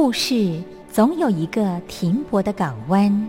故事总有一个停泊的港湾。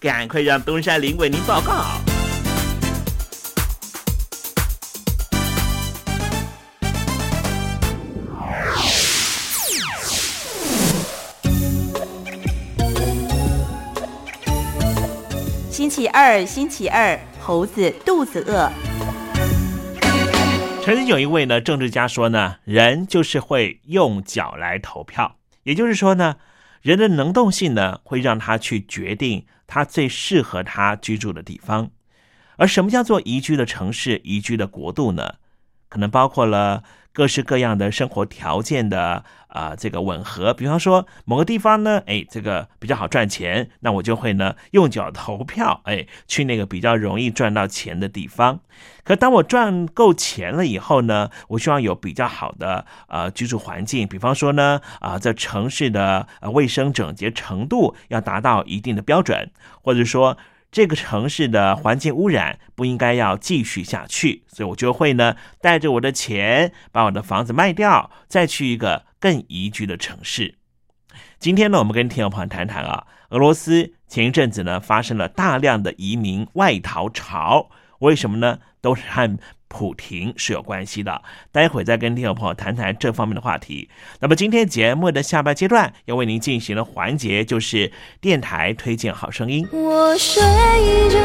赶快让东山林为您报告。星期二，星期二，猴子肚子饿。曾经有一位呢政治家说呢，人就是会用脚来投票，也就是说呢，人的能动性呢会让他去决定他最适合他居住的地方。而什么叫做宜居的城市、宜居的国度呢？可能包括了各式各样的生活条件的啊、这个吻合。比方说某个地方呢，哎，这个比较好赚钱，那我就会呢用脚投票，哎，去那个比较容易赚到钱的地方。可当我赚够钱了以后呢，我希望有比较好的呃居住环境，比方说呢，啊、在城市的卫生整洁程度要达到一定的标准，或者说这个城市的环境污染不应该要继续下去，所以我就会呢带着我的钱把我的房子卖掉，再去一个更宜居的城市。今天呢，我们跟听众朋友谈谈啊，俄罗斯前一阵子呢发生了大量的移民外逃潮，为什么呢？都是和普廷是有关系的。待会再跟听众朋友谈谈这方面的话题。那么今天节目的下半阶段要为您进行的环节就是电台推荐好声音。我睡着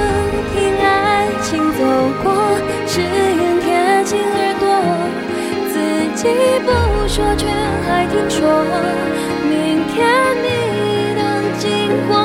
听爱情走过，只愿贴近耳朵，自己不说却还听说，明天你的经过，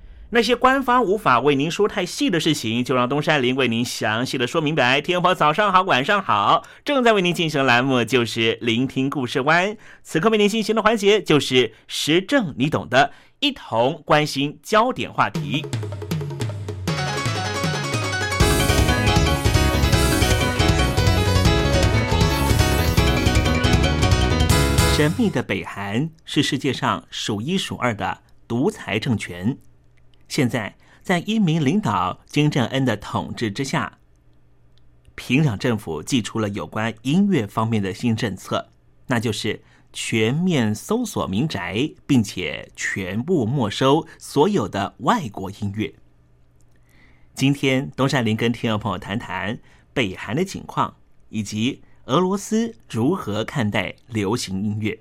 那些官方无法为您说太细的事情，就让东山林为您详细的说明白。天婆早上好，晚上好，正在为您进行的栏目就是聆听故事湾。此刻为您进行的环节就是时政，你懂的。一同关心焦点话题。神秘的北韩是世界上数一数二的独裁政权。现在，在一名领导金正恩的统治之下，平壤政府寄出了有关音乐方面的新政策，那就是全面搜索民宅，并且全部没收所有的外国音乐。今天，东山林跟听众朋友谈谈北韩的情况，以及。俄罗斯如何看待流行音乐？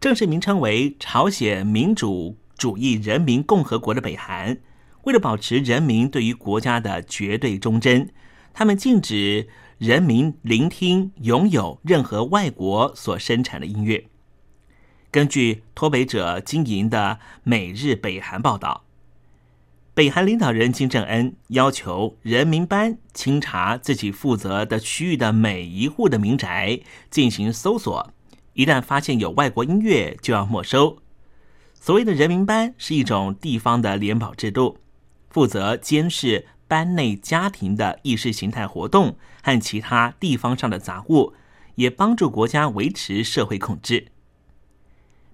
正式名称为朝鲜民主主义人民共和国的北韩，为了保持人民对于国家的绝对忠贞，他们禁止人民聆听、拥有任何外国所生产的音乐。根据脱北者经营的《每日北韩》报道。北韩领导人金正恩要求人民班清查自己负责的区域的每一户的民宅，进行搜索。一旦发现有外国音乐，就要没收。所谓的人民班是一种地方的联保制度，负责监视班内家庭的意识形态活动和其他地方上的杂物，也帮助国家维持社会控制。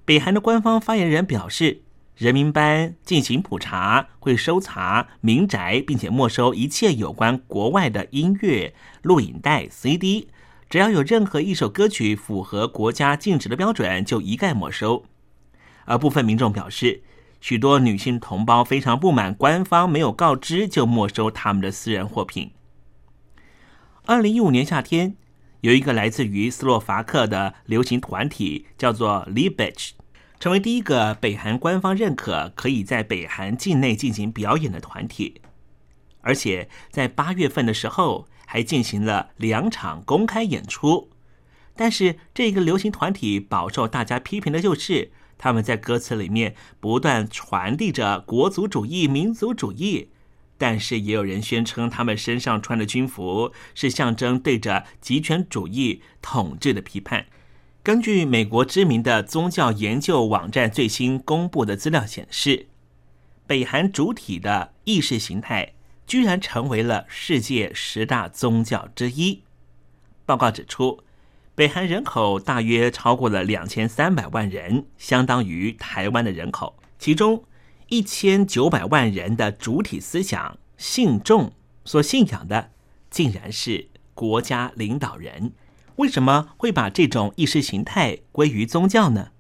北韩的官方发言人表示。人民班进行普查，会搜查民宅，并且没收一切有关国外的音乐录影带 CD。只要有任何一首歌曲符合国家禁止的标准，就一概没收。而部分民众表示，许多女性同胞非常不满官方没有告知就没收他们的私人货品。二零一五年夏天，有一个来自于斯洛伐克的流行团体，叫做 Libech。成为第一个北韩官方认可可以在北韩境内进行表演的团体，而且在八月份的时候还进行了两场公开演出。但是这个流行团体饱受大家批评的就是他们在歌词里面不断传递着国族主义、民族主义，但是也有人宣称他们身上穿的军服是象征对着极权主义统治的批判。根据美国知名的宗教研究网站最新公布的资料显示，北韩主体的意识形态居然成为了世界十大宗教之一。报告指出，北韩人口大约超过了两千三百万人，相当于台湾的人口。其中一千九百万人的主体思想信众所信仰的，竟然是国家领导人。为什么会把这种意识形态归于宗教呢？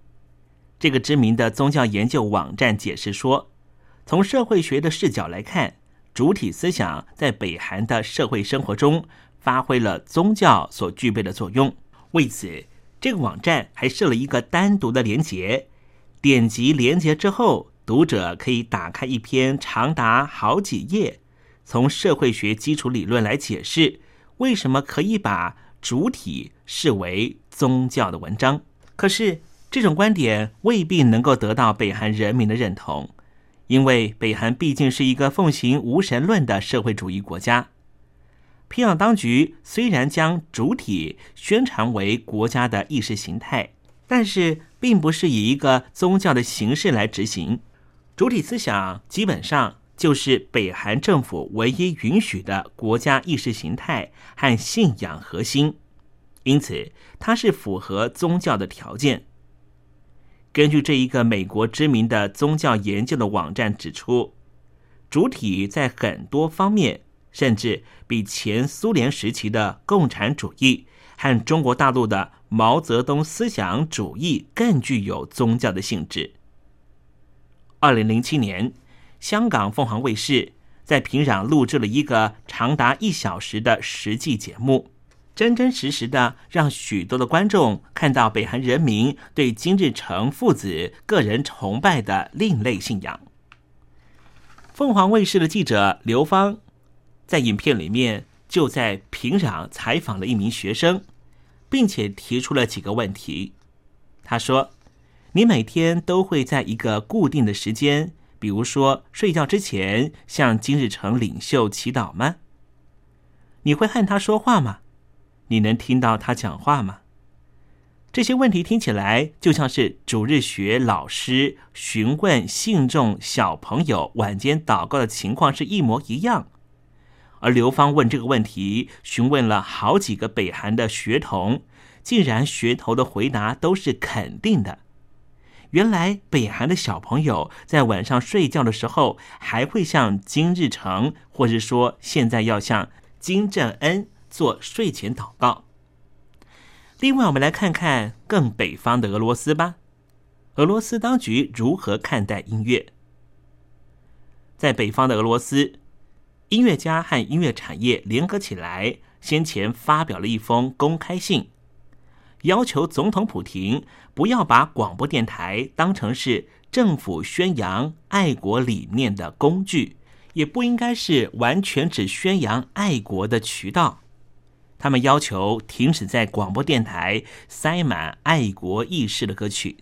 这个知名的宗教研究网站解释说，从社会学的视角来看，主体思想在北韩的社会生活中发挥了宗教所具备的作用。为此，这个网站还设了一个单独的连结，点击连结之后，读者可以打开一篇长达好几页，从社会学基础理论来解释为什么可以把。主体视为宗教的文章，可是这种观点未必能够得到北韩人民的认同，因为北韩毕竟是一个奉行无神论的社会主义国家。平壤当局虽然将主体宣传为国家的意识形态，但是并不是以一个宗教的形式来执行。主体思想基本上。就是北韩政府唯一允许的国家意识形态和信仰核心，因此它是符合宗教的条件。根据这一个美国知名的宗教研究的网站指出，主体在很多方面，甚至比前苏联时期的共产主义和中国大陆的毛泽东思想主义更具有宗教的性质。二零零七年。香港凤凰卫视在平壤录制了一个长达一小时的实际节目，真真实实的让许多的观众看到北韩人民对金日成父子个人崇拜的另类信仰。凤凰卫视的记者刘芳在影片里面就在平壤采访了一名学生，并且提出了几个问题。他说：“你每天都会在一个固定的时间。”比如说，睡觉之前向金日成领袖祈祷吗？你会和他说话吗？你能听到他讲话吗？这些问题听起来就像是主日学老师询问信众小朋友晚间祷告的情况是一模一样。而刘芳问这个问题，询问了好几个北韩的学童，竟然学童的回答都是肯定的。原来北韩的小朋友在晚上睡觉的时候，还会向金日成，或是说现在要向金正恩做睡前祷告。另外，我们来看看更北方的俄罗斯吧。俄罗斯当局如何看待音乐？在北方的俄罗斯，音乐家和音乐产业联合起来，先前发表了一封公开信，要求总统普廷不要把广播电台当成是政府宣扬爱国理念的工具，也不应该是完全只宣扬爱国的渠道。他们要求停止在广播电台塞满爱国意识的歌曲。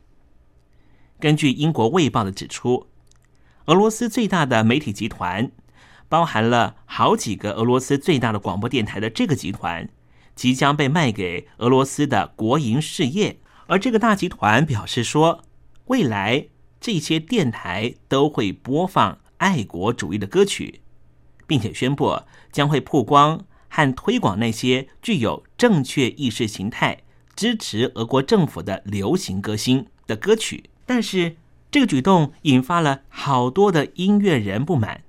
根据英国《卫报》的指出，俄罗斯最大的媒体集团，包含了好几个俄罗斯最大的广播电台的这个集团，即将被卖给俄罗斯的国营事业。而这个大集团表示说，未来这些电台都会播放爱国主义的歌曲，并且宣布将会曝光。和推广那些具有正确意识形态、支持俄国政府的流行歌星的歌曲，但是这个举动引发了好多的音乐人不满。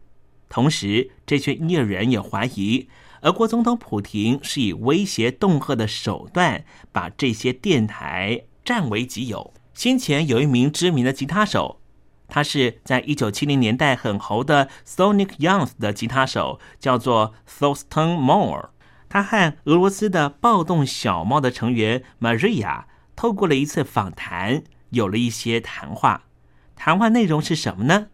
同时，这群音乐人也怀疑俄国总统普廷是以威胁恫吓的手段把这些电台占为己有。先前有一名知名的吉他手。他是在一九七零年代很红的 Sonic Youth 的吉他手，叫做 Thorsten Moore。他和俄罗斯的暴动小猫的成员 Maria 透过了一次访谈，有了一些谈话。谈话内容是什么呢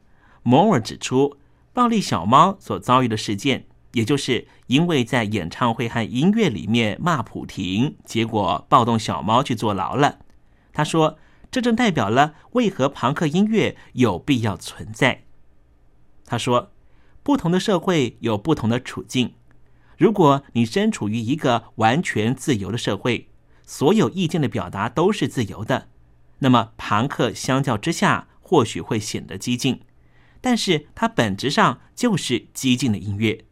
？Moore 指出，暴力小猫所遭遇的事件，也就是因为在演唱会和音乐里面骂普廷，结果暴动小猫去坐牢了。他说。这正代表了为何朋克音乐有必要存在。他说：“不同的社会有不同的处境。如果你身处于一个完全自由的社会，所有意见的表达都是自由的，那么朋克相较之下或许会显得激进，但是它本质上就是激进的音乐。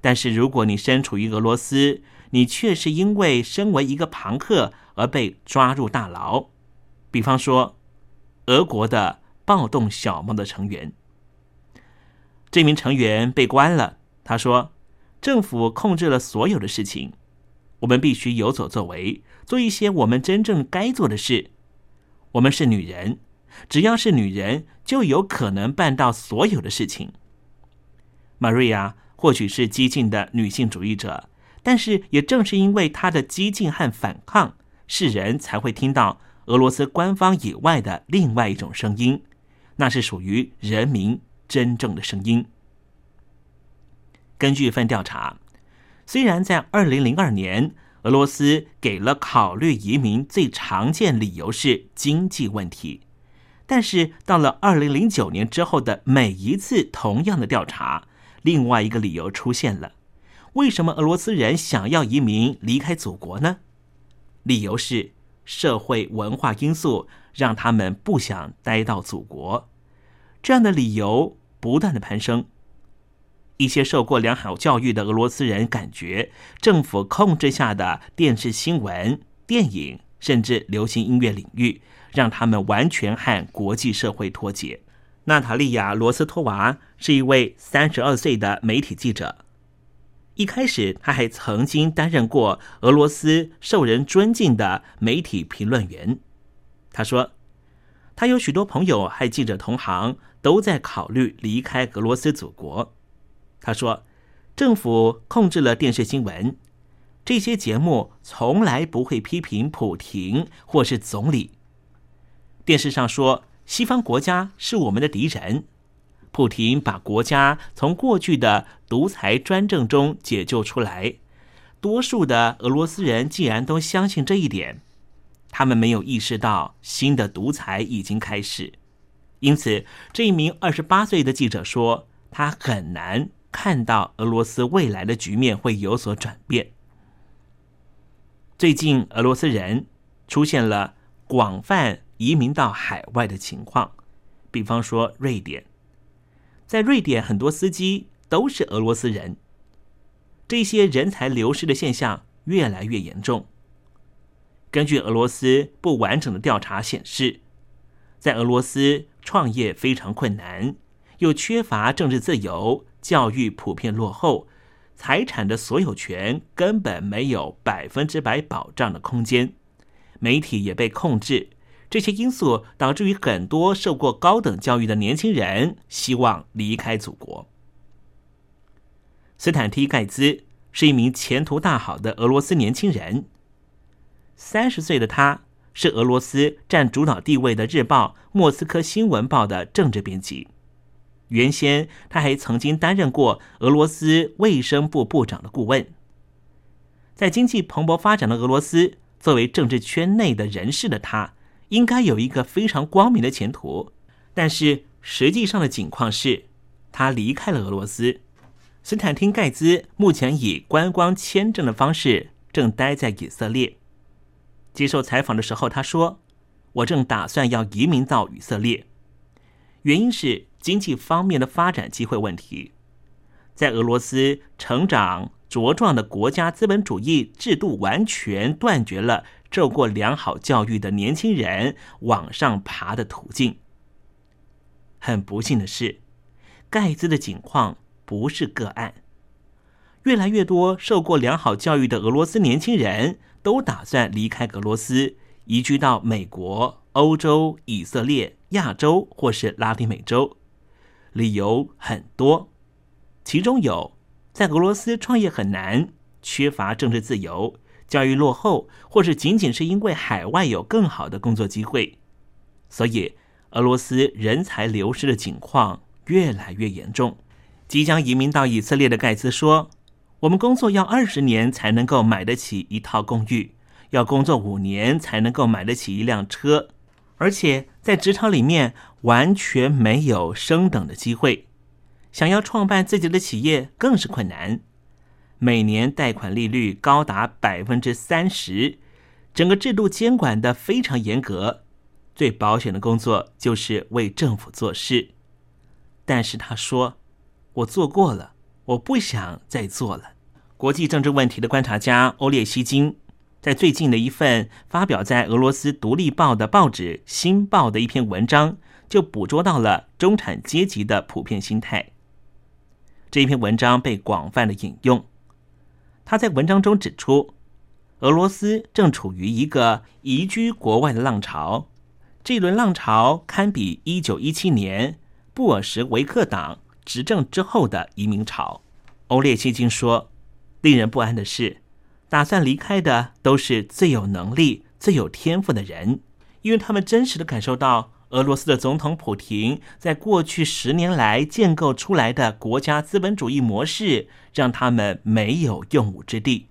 但是如果你身处于俄罗斯，你却是因为身为一个朋克而被抓入大牢。”比方说，俄国的暴动小猫的成员，这名成员被关了。他说：“政府控制了所有的事情，我们必须有所作为，做一些我们真正该做的事。我们是女人，只要是女人，就有可能办到所有的事情。”玛瑞亚或许是激进的女性主义者，但是也正是因为她的激进和反抗，世人才会听到。俄罗斯官方以外的另外一种声音，那是属于人民真正的声音。根据一份调查，虽然在二零零二年，俄罗斯给了考虑移民最常见理由是经济问题，但是到了二零零九年之后的每一次同样的调查，另外一个理由出现了：为什么俄罗斯人想要移民离开祖国呢？理由是。社会文化因素让他们不想待到祖国，这样的理由不断的攀升。一些受过良好教育的俄罗斯人感觉，政府控制下的电视新闻、电影，甚至流行音乐领域，让他们完全和国际社会脱节。娜塔莉亚·罗斯托娃是一位三十二岁的媒体记者。一开始，他还曾经担任过俄罗斯受人尊敬的媒体评论员。他说，他有许多朋友和记者同行都在考虑离开俄罗斯祖国。他说，政府控制了电视新闻，这些节目从来不会批评普廷或是总理。电视上说，西方国家是我们的敌人。普廷把国家从过去的独裁专政中解救出来，多数的俄罗斯人竟然都相信这一点，他们没有意识到新的独裁已经开始。因此，这一名二十八岁的记者说，他很难看到俄罗斯未来的局面会有所转变。最近，俄罗斯人。出现了广泛移民到海外的情况。比方说瑞典，在瑞典很多司机都是俄罗斯人，这些人才流失的现象越来越严重。根据俄罗斯不完整的调查显示，在俄罗斯创业非常困难，又缺乏政治自由，教育普遍落后，财产的所有权根本没有百分之百保障的空间，媒体也被控制。这些因素导致于很多受过高等教育的年轻人希望离开祖国。斯坦提盖兹是一名前途大好的俄罗斯年轻人。三十岁的他是俄罗斯占主导地位的日报《莫斯科新闻报》的政治编辑。原先他还曾经担任过俄罗斯卫生部部长的顾问。在经济蓬勃发展的俄罗斯，作为政治圈内的人士的他，应该有一个非常光明的前途。但是实际上的情况是，他离开了俄罗斯。斯坦汀盖兹目前以观光签证的方式正待在以色列。接受采访的时候，他说：“我正打算要移民到以色列，原因是经济方面的发展机会问题。在俄罗斯成长茁壮的国家资本主义制度完全断绝了受过良好教育的年轻人往上爬的途径。很不幸的是，盖茨的情况不是个案，越来越多受过良好教育的俄罗斯年轻人。”都打算离开俄罗斯，移居到美国、欧洲、以色列、亚洲或是拉丁美洲。理由很多，其中有在俄罗斯创业很难，缺乏政治自由，教育落后，或是仅仅是因为海外有更好的工作机会。所以，俄罗斯人才流失的情况越来越严重。即将移民到以色列的盖茨说。我们工作要二十年才能够买得起一套公寓，要工作五年才能够买得起一辆车，而且在职场里面完全没有升等的机会。想要创办自己的企业更是困难，每年贷款利率高达百分之三十，整个制度监管的非常严格。最保险的工作就是为政府做事，但是他说：“我做过了。”我不想再做了。国际政治问题的观察家欧列希金，在最近的一份发表在俄罗斯独立报的报纸《新报》的一篇文章，就捕捉到了中产阶级的普遍心态。这一篇文章被广泛的引用。他在文章中指出，俄罗斯正处于一个移居国外的浪潮，这一轮浪潮堪比一九一七年布尔什维克党。执政之后的移民潮，欧列希金说：“令人不安的是，打算离开的都是最有能力、最有天赋的人，因为他们真实的感受到俄罗斯的总统普廷在过去十年来建构出来的国家资本主义模式，让他们没有用武之地。”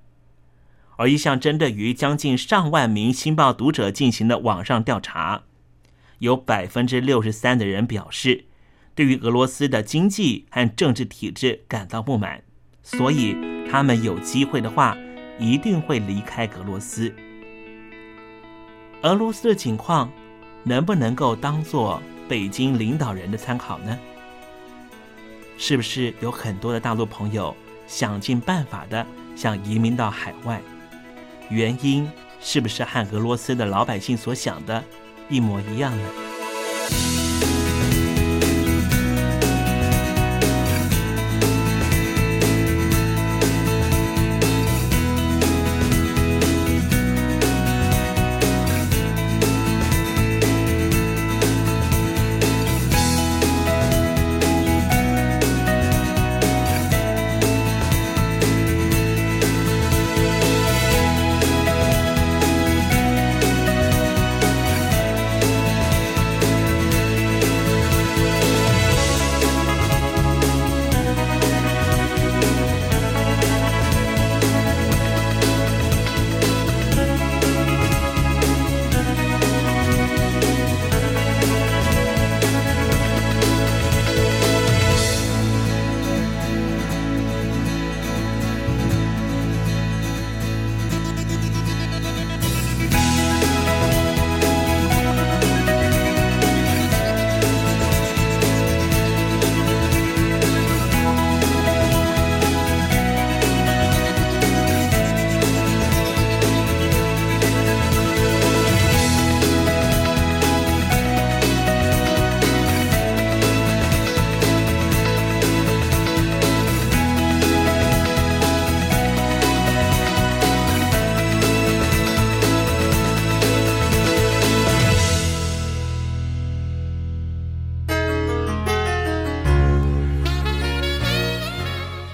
而一项针对于将近上万名《新报》读者进行的网上调查，有百分之六十三的人表示。对于俄罗斯的经济和政治体制感到不满，所以他们有机会的话，一定会离开俄罗斯。俄罗斯的情况能不能够当做北京领导人的参考呢？是不是有很多的大陆朋友想尽办法的想移民到海外？原因是不是和俄罗斯的老百姓所想的一模一样呢？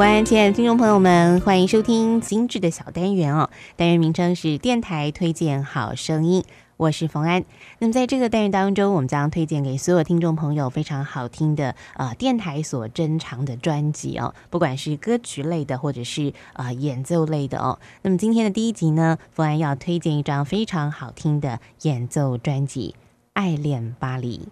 安，亲爱的听众朋友们，欢迎收听精致的小单元哦。单元名称是电台推荐好声音，我是冯安。那么在这个单元当中，我们将推荐给所有听众朋友非常好听的呃电台所珍藏的专辑哦，不管是歌曲类的或者是呃演奏类的哦。那么今天的第一集呢，冯安要推荐一张非常好听的演奏专辑《爱恋巴黎》。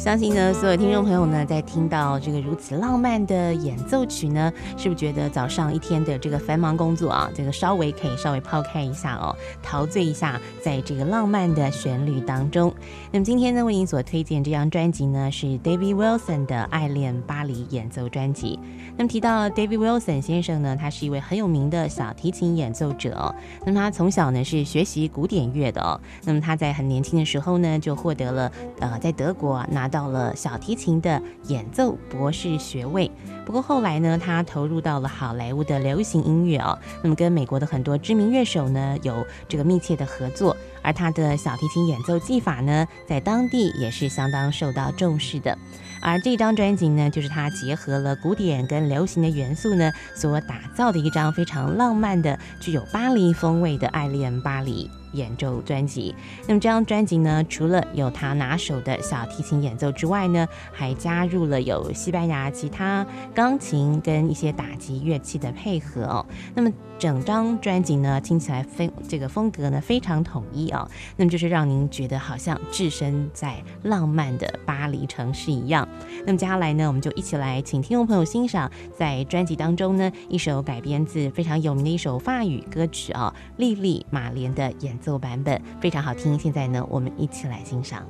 相信呢，所有听众朋友呢，在听到这个如此浪漫的演奏曲呢，是不是觉得早上一天的这个繁忙工作啊，这个稍微可以稍微抛开一下哦，陶醉一下在这个浪漫的旋律当中？那么今天呢，为您所推荐这张专辑呢，是 David Wilson 的《爱恋巴黎》演奏专辑。那么提到 David Wilson 先生呢，他是一位很有名的小提琴演奏者哦。那么他从小呢是学习古典乐的哦。那么他在很年轻的时候呢，就获得了呃在德国拿到了小提琴的演奏博士学位。不过后来呢，他投入到了好莱坞的流行音乐哦。那么跟美国的很多知名乐手呢有这个密切的合作，而他的小提琴演奏技法呢，在当地也是相当受到重视的。而这张专辑呢，就是他结合了古典跟流行的元素呢，所打造的一张非常浪漫的、具有巴黎风味的《爱恋巴黎》。演奏专辑，那么这张专辑呢，除了有他拿手的小提琴演奏之外呢，还加入了有西班牙吉他、钢琴跟一些打击乐器的配合哦。那么整张专辑呢，听起来非这个风格呢非常统一啊，那么就是让您觉得好像置身在浪漫的巴黎城市一样。那么接下来呢，我们就一起来请听众朋友欣赏在专辑当中呢一首改编自非常有名的一首法语歌曲啊，《莉莉马莲》的演。自我版本非常好听，现在呢，我们一起来欣赏。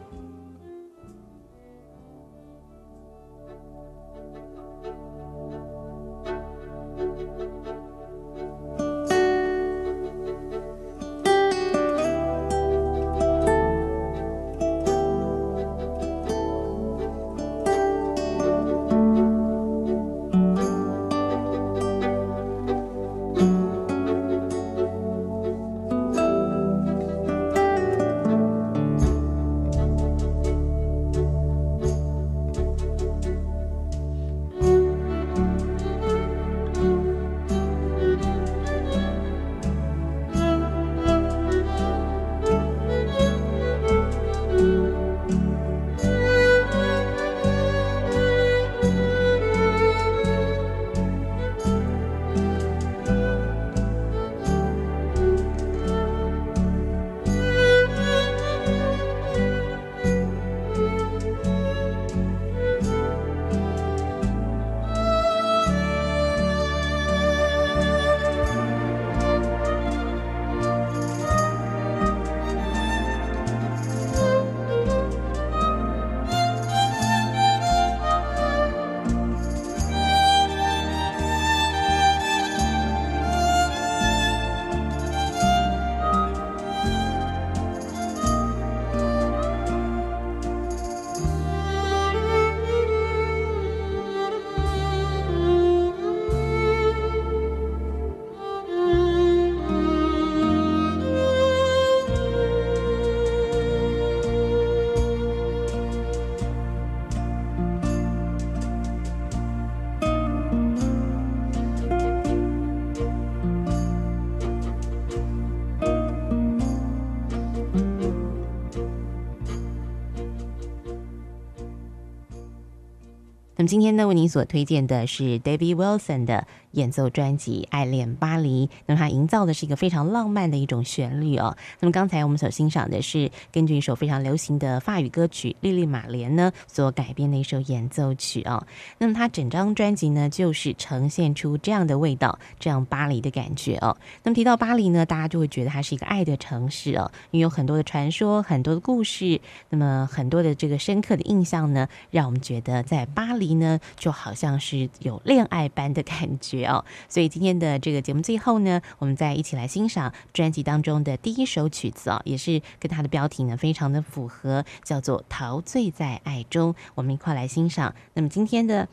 那么今天呢，为您所推荐的是 David Wilson 的。演奏专辑《爱恋巴黎》，那么它营造的是一个非常浪漫的一种旋律哦。那么刚才我们所欣赏的是根据一首非常流行的法语歌曲《莉莉玛莲》呢所改编的一首演奏曲哦。那么它整张专辑呢，就是呈现出这样的味道，这样巴黎的感觉哦。那么提到巴黎呢，大家就会觉得它是一个爱的城市哦，因为有很多的传说、很多的故事，那么很多的这个深刻的印象呢，让我们觉得在巴黎呢，就好像是有恋爱般的感觉。哦，所以今天的这个节目最后呢，我们再一起来欣赏专辑当中的第一首曲子啊，也是跟它的标题呢非常的符合，叫做《陶醉在爱中》。我们一块来欣赏。那么今天的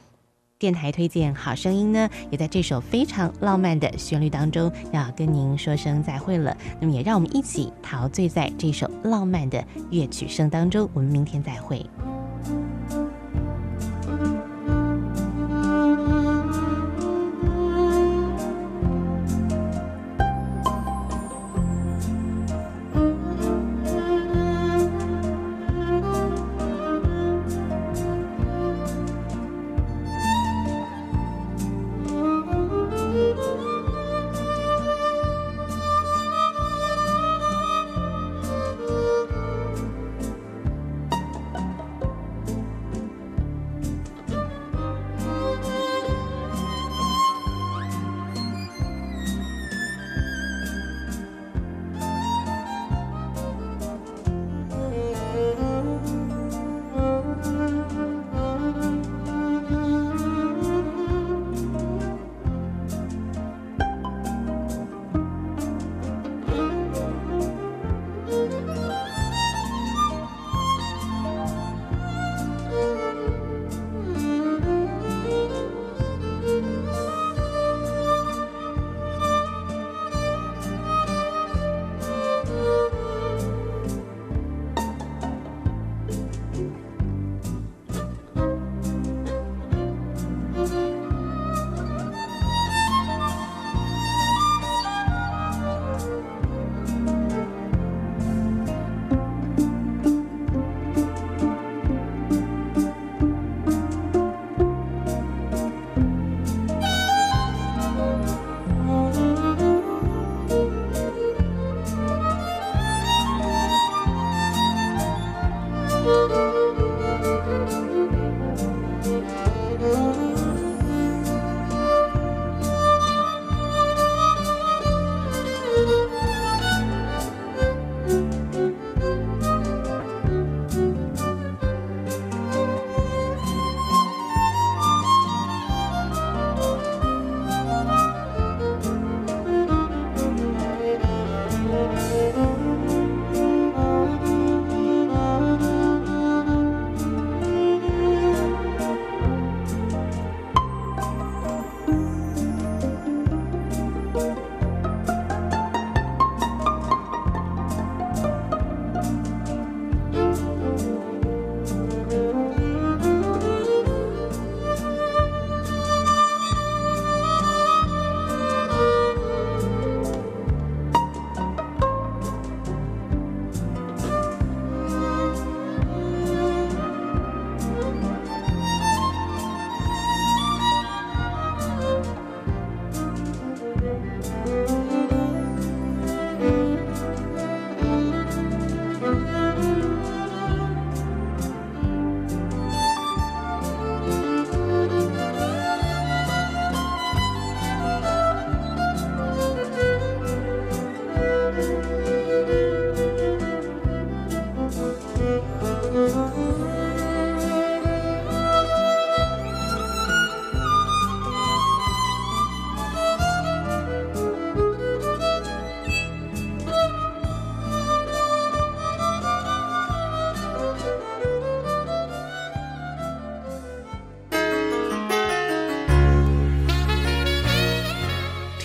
电台推荐好声音呢，也在这首非常浪漫的旋律当中要跟您说声再会了。那么也让我们一起陶醉在这首浪漫的乐曲声当中。我们明天再会。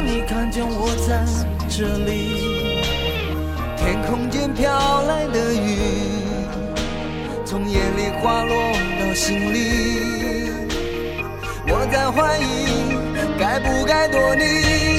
让你看见我在这里。天空间飘来的雨，从眼里滑落到心里，我在怀疑该不该躲你。